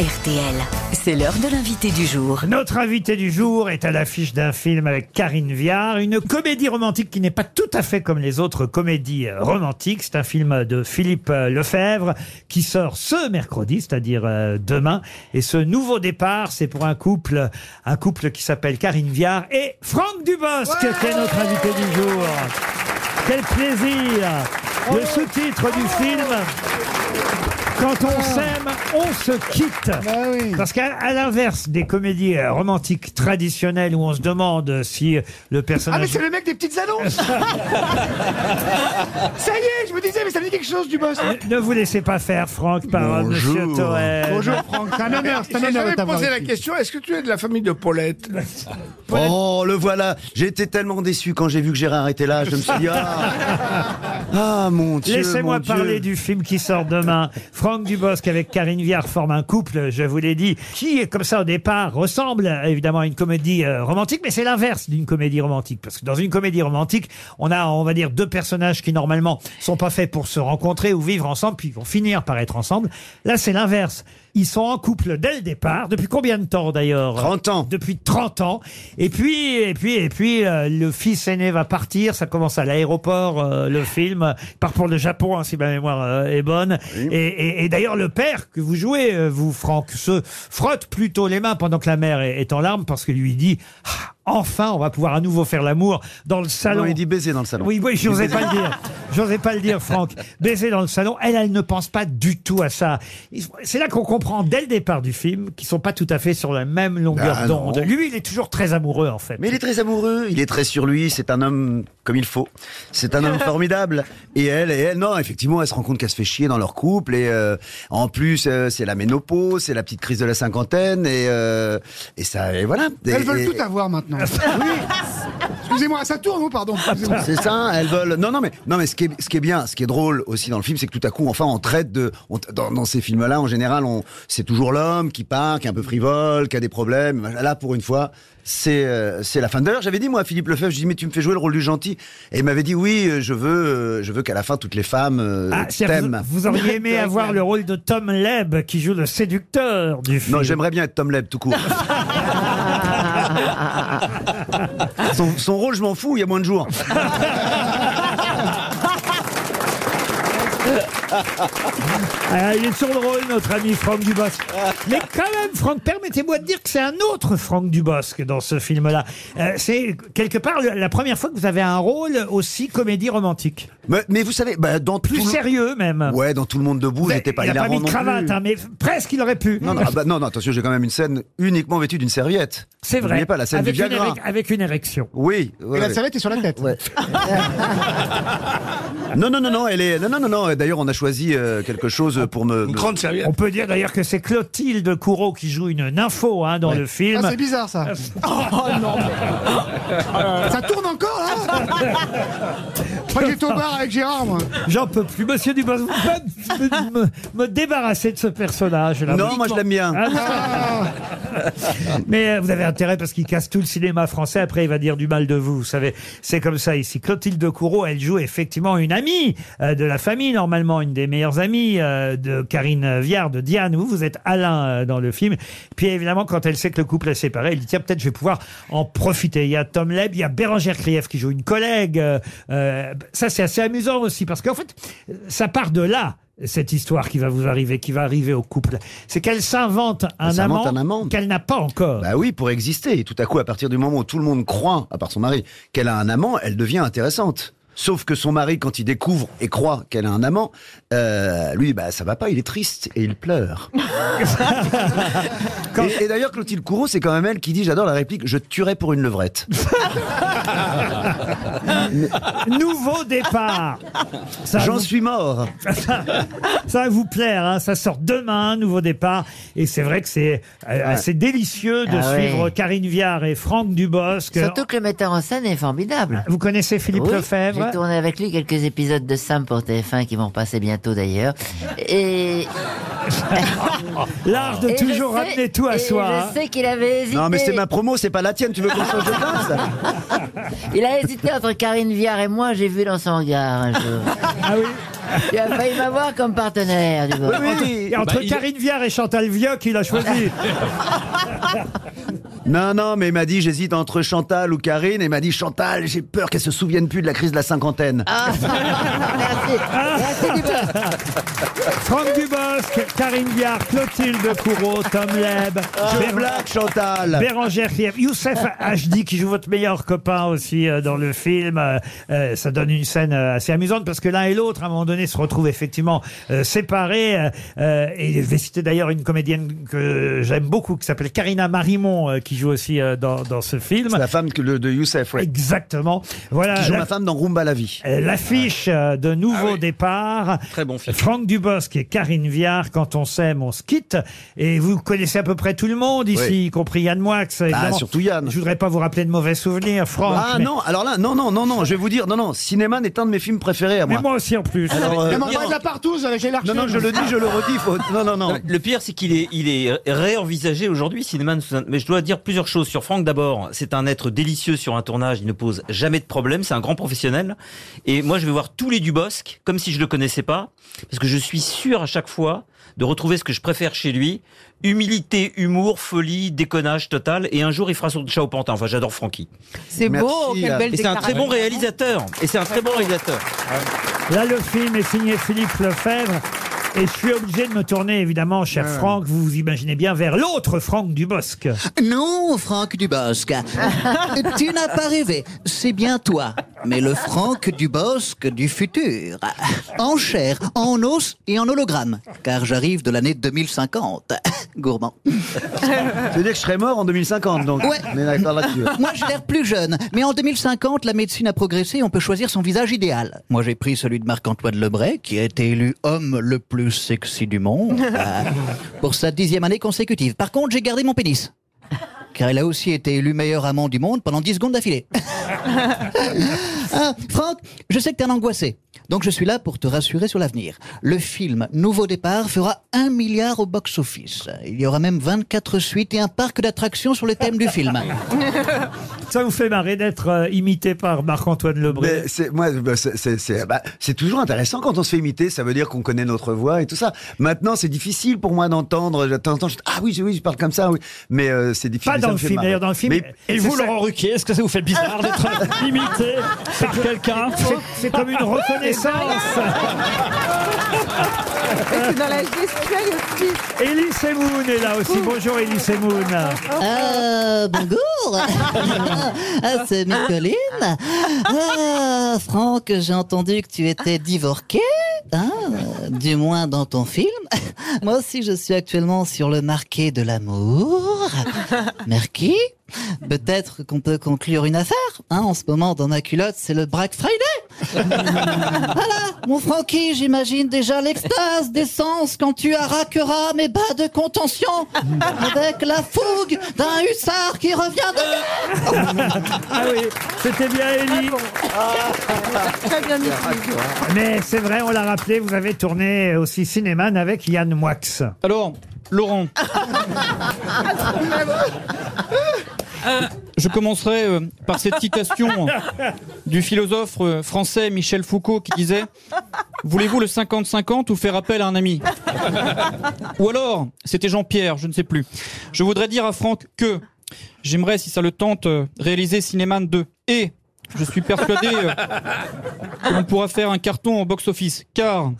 RTL. C'est l'heure de l'invité du jour. Notre invité du jour est à l'affiche d'un film avec Karine Viard, une comédie romantique qui n'est pas tout à fait comme les autres comédies romantiques. C'est un film de Philippe Lefebvre qui sort ce mercredi, c'est-à-dire euh, demain. Et ce nouveau départ, c'est pour un couple, un couple qui s'appelle Karine Viard et Franck Dubosc, qui est notre invité du jour. Quel plaisir Le sous-titre du film quand on s'aime, on se quitte. Parce qu'à à l'inverse des comédies euh, romantiques traditionnelles où on se demande si le Ah mais personnage... c'est le mec des petites annonces Ça y est, je me disais, mais ça me dit quelque chose du boss ne vous laissez pas faire, Franck, par euh, Monsieur Toer. Bonjour Franck, c'est un honneur, c'est un J'ai honneur de jamais t'avoir posé la ici. question, est-ce que tu es de la famille de Paulette Oh, le voilà. J'ai été tellement déçu quand j'ai vu que Gérard était là. Je me suis dit, ah, ah mon Dieu. Laissez-moi mon Dieu. parler du film qui sort demain. Franck Dubosc avec Karine Viard forme un couple, je vous l'ai dit, qui, comme ça au départ, ressemble évidemment à une comédie euh, romantique, mais c'est l'inverse d'une comédie romantique. Parce que dans une comédie romantique, on a, on va dire, deux personnages qui normalement sont pas faits pour se rencontrer ou vivre ensemble, puis ils vont finir par être ensemble. Là, c'est l'inverse. Ils sont en couple dès le départ. Depuis combien de temps d'ailleurs 30 ans. Depuis 30 ans. Et puis, et puis, et puis, euh, le fils aîné va partir. Ça commence à l'aéroport, euh, le film. Il part pour le Japon, hein, si ma mémoire euh, est bonne. Et, et- et d'ailleurs, le père que vous jouez, euh, vous, Franck, se frotte plutôt les mains pendant que la mère est, est en larmes parce que lui dit Ah, Enfin, on va pouvoir à nouveau faire l'amour dans le salon. Non, il dit baiser dans le salon. Oui, oui, j'osais pas le dire. J'osais pas le dire, Franck. Baiser dans le salon. Elle, elle ne pense pas du tout à ça. C'est là qu'on comprend dès le départ du film qu'ils sont pas tout à fait sur la même longueur Ah, d'onde. Lui, il est toujours très amoureux, en fait. Mais il est très amoureux, il est très sur lui, c'est un homme comme il faut. C'est un homme formidable. Et elle, et elle, non, effectivement, elle se rend compte qu'elle se fait chier dans leur couple. Et euh, en plus, euh, c'est la ménopause, c'est la petite crise de la cinquantaine. Et, euh, et ça, et voilà. Elles Et- veulent et- tout avoir maintenant. Oui. Excusez-moi, ça tourne ou pardon. C'est ça, elles veulent. Non, non, mais non, mais ce qui est, ce qui est bien, ce qui est drôle aussi dans le film, c'est que tout à coup, enfin, on traite de, on- dans, dans ces films-là, en général, on, c'est toujours l'homme qui part, qui est un peu frivole, qui a des problèmes. Là, pour une fois, c'est, euh, c'est la fin. D'ailleurs, j'avais dit moi à Philippe Lefebvre, je dis mais tu me fais jouer le rôle du gentil, et il m'avait dit oui, euh, je veux, euh, je veux qu'à la fin toutes les femmes euh, Ah, t'aiment. vous, vous auriez aimé avoir le rôle de Tom Leb qui joue le séducteur du film. Non, j'aimerais bien être Tom Leb tout court. son, son rôle, je m'en fous, il y a moins de jours. Ah, il est sur le rôle, notre ami Franck Dubosc. Mais quand même, Franck, permettez-moi de dire que c'est un autre Franck Dubosc dans ce film-là. Euh, c'est quelque part la première fois que vous avez un rôle aussi comédie romantique. Mais, mais vous savez, bah, dans Plus tout le- sérieux même. Ouais, dans tout le monde debout, j'étais pas il a pas mis de non cravate, plus. hein, mais presque il aurait pu. Non, non, ah bah, non, non, attention, j'ai quand même une scène uniquement vêtue d'une serviette. c'est vrai. N'oubliez pas la scène avec, du une Viagra. érec- avec une érection. Oui. Et la ouais. serviette est sur la tête. Ouais. non, non, non, non, elle est. Non, non, non, non. D'ailleurs, on a choisi euh, quelque chose pour me. Une grande serviette. On peut dire d'ailleurs que c'est Clotilde Courreau qui joue une nympho hein, dans le film. Ah, c'est bizarre ça. Oh non. Ça tourne encore là Que j'étais au bar avec Gérard moi. J'en peux plus. Monsieur Dubosc, vous pouvez me, me- me débarrasser de ce personnage-là. Non, moi je l'aime bien. Ah, Mais euh, vous avez intérêt parce qu'il casse tout le cinéma français. Après, il va dire du mal de vous. Vous savez, c'est comme ça ici. Clotilde Courreau, elle joue effectivement une amie euh, de la famille, normalement une des meilleures amies euh, de Karine Viard, de Diane. Vous, vous êtes Alain euh, dans le film. Puis évidemment, quand elle sait que le couple est séparé, elle dit tiens, peut-être je vais pouvoir en profiter. Il y a Tom Leb, il y a Bérangère Krief qui joue une collègue. euh, euh, ça, c'est assez amusant aussi parce qu'en fait, ça part de là cette histoire qui va vous arriver, qui va arriver au couple. C'est qu'elle s'invente amant un amant. qu'elle n'a pas encore. Bah oui, pour exister. Et tout à coup, à partir du moment où tout le monde croit, à part son mari, qu'elle a un amant, elle devient intéressante. Sauf que son mari, quand il découvre et croit qu'elle a un amant, euh, lui, bah ça va pas, il est triste et il pleure. Et, et d'ailleurs, Clotilde Courreau, c'est quand même elle qui dit, j'adore la réplique, je te tuerais pour une levrette. Nouveau départ. Ça J'en vous- suis mort. Ça va vous plaire, hein. ça sort demain, nouveau départ. Et c'est vrai que c'est euh, assez délicieux de Ah suivre ouais. Karine Viard et Franck Dubosc. Surtout que le metteur en scène est formidable. Vous connaissez Philippe Oui, Lefebvre J'ai tourné avec lui quelques épisodes de Sam pour TF1 qui vont passer bientôt d'ailleurs. Et, L'art de et toujours sais- ramener tout à et soi. hein. Je sais qu'il avait hésité. Non, mais c'est ma promo, c'est pas la tienne, tu veux qu'on change de place Il a hésité entre Karine Viard et moi, j'ai vu dans son regard un jour. Ah oui Tu as failli m'avoir comme partenaire, du coup. Et entre Bah, il- Karine Viard et Chantal Vioc, il a choisi. Non, non, mais il m'a dit j'hésite entre Chantal ou Karine. Et il m'a dit Chantal, j'ai peur qu'elle se souvienne plus de la crise de la cinquantaine. Ah, merci. Merci. Franck Dubosc, Karine Viard, Clotilde Courreau, Tom Leb, Je Bér- blague, Chantal. Bérangère Krief, Youssef Hd qui joue votre meilleur copain aussi euh, dans le film. Euh, euh, ça donne une scène euh, assez amusante parce que l'un et l'autre, à un moment donné, se retrouvent effectivement euh, séparés. euh, euh, et je vais citer d'ailleurs une comédienne que j'aime beaucoup qui s'appelle Karina Marimon euh, qui joue aussi euh, dans, dans ce film. C'est la femme que le- de Youssef, ouais. Exactement. Voilà. Qui joue la- ma femme dans Rumba la vie. euh, L'affiche euh, de Nouveau Départ. Très bon film. Franck Dubosc et Karine Viard, quand on s'aime, on se quitte. Et vous connaissez à peu près tout le monde ici, Oui. y compris Yann Moix. évidemment. surtout Yann. Je voudrais pas vous rappeler de mauvais souvenirs, Franck. Ah mais, non, alors là, non, non, non, non, je vais vous dire, non, non, Cinéman est un de mes films préférés à mais moi. moi aussi en plus. Alors, euh, m'envoie de la partouze avec les non, non, je le dis, je le redis, faut... non, non, non. Le pire, c'est qu'il est, il est réenvisagé aujourd'hui, Cinéman. Mais je dois dire plusieurs choses sur Franck. D'abord, c'est un être délicieux sur un tournage. Il ne pose jamais de problème. C'est un grand professionnel. Et moi, je vais voir tous les Dubosc comme si je le connaissais pas, parce que je suis sûr à chaque fois de retrouver ce que je préfère chez lui. Humilité, humour, folie, déconnage total. Et un jour, il fera son chat au pantin. Enfin, j'adore Francky. C'est beau, quelle belle Et c'est un très bon réalisateur. Et c'est un très bon réalisateur. Là, le film est signé Philippe Lefebvre. Et je suis obligé de me tourner, évidemment, cher Franck, vous vous imaginez bien, vers l'autre Franck Dubosc. Non, Franck Dubosc. tu n'as pas rêvé. C'est bien toi. Mais le Franck Dubosc du futur. En chair, en os et en hologramme. Car j'arrive de l'année 2050. Gourmand. Ça veut dire que je serais mort en 2050, donc? Ouais. On est d'accord là-dessus. Moi, j'ai l'air plus jeune. Mais en 2050, la médecine a progressé et on peut choisir son visage idéal. Moi, j'ai pris celui de Marc-Antoine Lebray, qui a été élu homme le plus sexy du monde. euh, pour sa dixième année consécutive. Par contre, j'ai gardé mon pénis. Car il a aussi été élu meilleur amant du monde pendant 10 secondes d'affilée. Ah, Franck, je sais que t'es un angoissé. Donc je suis là pour te rassurer sur l'avenir. Le film Nouveau Départ fera un milliard au box-office. Il y aura même 24 suites et un parc d'attractions sur le thème du film. Ça vous fait marrer d'être euh, imité par Marc-Antoine Lebré? Mais c'est moi, bah, c'est- c'est c'est- bah, c'est toujours intéressant quand on se fait imiter. Ça veut dire qu'on connaît notre voix et tout ça. Maintenant, c'est difficile pour moi d'entendre. de temps en temps, je- ah oui, oui, je parle comme ça, oui. Mais euh, c'est difficile. Pas ça dans me le fait film, marrer. d'ailleurs, dans le film. Mais Et vous, ça- Laurent Ruquier, est-ce que ça vous fait bizarre d'être imité par quelqu'un c'est- comme une reconnaissance. Et c'est dans la gestuelle aussi. Elie Semoun est là aussi. Bonjour Elie Semoun. Ah, bonjour Ah, c'est Nicoline Ah, Franck, j'ai entendu que tu étais divorqué, hein, du moins dans ton film. Moi aussi, je suis actuellement sur le marqué de l'amour. Merci. Peut-être qu'on peut conclure une affaire. Hein, en ce moment, dans ma culotte, c'est le Black Friday. Voilà, mon Francky, j'imagine déjà l'extase d'essence quand tu arraqueras mes bas de contention avec la fougue d'un hussard qui revient de... Ah oui, c'était bien Elie. Très bien. Mais c'est vrai, on l'a rappelé, vous avez tourné aussi Cinéman avec Yann Moix. Alors, Laurent. Euh, Je commencerai euh, par cette citation du philosophe euh, français Michel Foucault qui disait Voulez-vous le 50-50 ou faire appel à un ami? Ou alors, c'était Jean-Pierre, je ne sais plus. Je voudrais dire à Franck que j'aimerais, si ça le tente, euh, réaliser Cinéman 2. Et je suis persuadé euh, que l'on pourra faire un carton au box-office. Car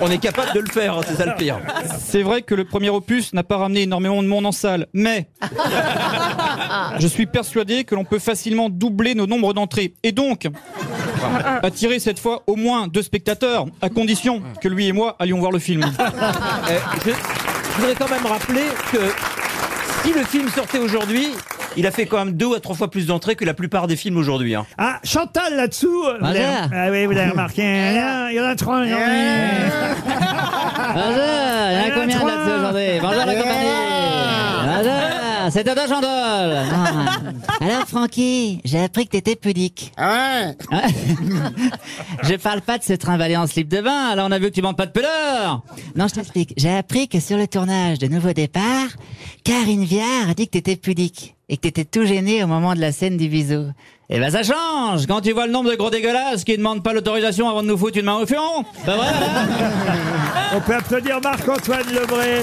On est capable de le faire, hein, c'est ça le pire. C'est vrai que le premier opus n'a pas ramené énormément de monde en salle, mais je suis persuadé que l'on peut facilement doubler nos nombres d'entrées et donc attirer cette fois au moins deux spectateurs, à condition que lui et moi allions voir le film. Euh, je, je voudrais quand même rappeler que si le film sortait aujourd'hui, il a fait quand même deux ou trois fois plus d'entrées que la plupart des films aujourd'hui. hein. Ah, Chantal là-dessous. vous l'avez- Bonjour. Ah oui, vous l'avez remarqué. Il y en a trois aujourd'hui. Bonjour, il y en a combien là-dessus aujourd'hui? Bonjour la compagnie C'est Chandol. Ah. Alors, Francky, j'ai appris que t'étais pudique. Ah ouais Je parle pas de se trimballer en slip de bain, alors on a vu que tu manques pas de pudeur. Non, je t'explique. J'ai appris que sur le tournage de Nouveau Départ, Karine Viard a dit que t'étais pudique et que t'étais tout gêné au moment de la scène du bisou. Eh ben ça change Quand tu vois le nombre de gros dégueulasses qui demandent pas l'autorisation avant de nous foutre une main au fion, ben voilà On peut applaudir Marc-Antoine Lebré.